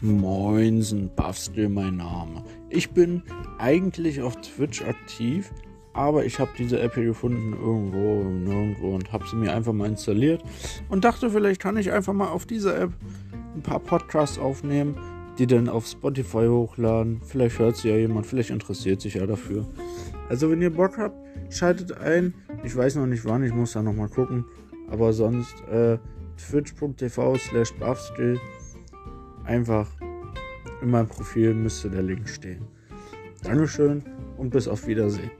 Moinsen, Buffstill mein Name. Ich bin eigentlich auf Twitch aktiv, aber ich habe diese App hier gefunden irgendwo, nirgendwo und habe sie mir einfach mal installiert und dachte, vielleicht kann ich einfach mal auf dieser App ein paar Podcasts aufnehmen, die dann auf Spotify hochladen. Vielleicht hört sie ja jemand, vielleicht interessiert sich ja dafür. Also wenn ihr Bock habt, schaltet ein. Ich weiß noch nicht wann, ich muss da nochmal gucken. Aber sonst äh, twitch.tv slash buffstill einfach in meinem Profil müsste der Link stehen. Dankeschön und bis auf Wiedersehen.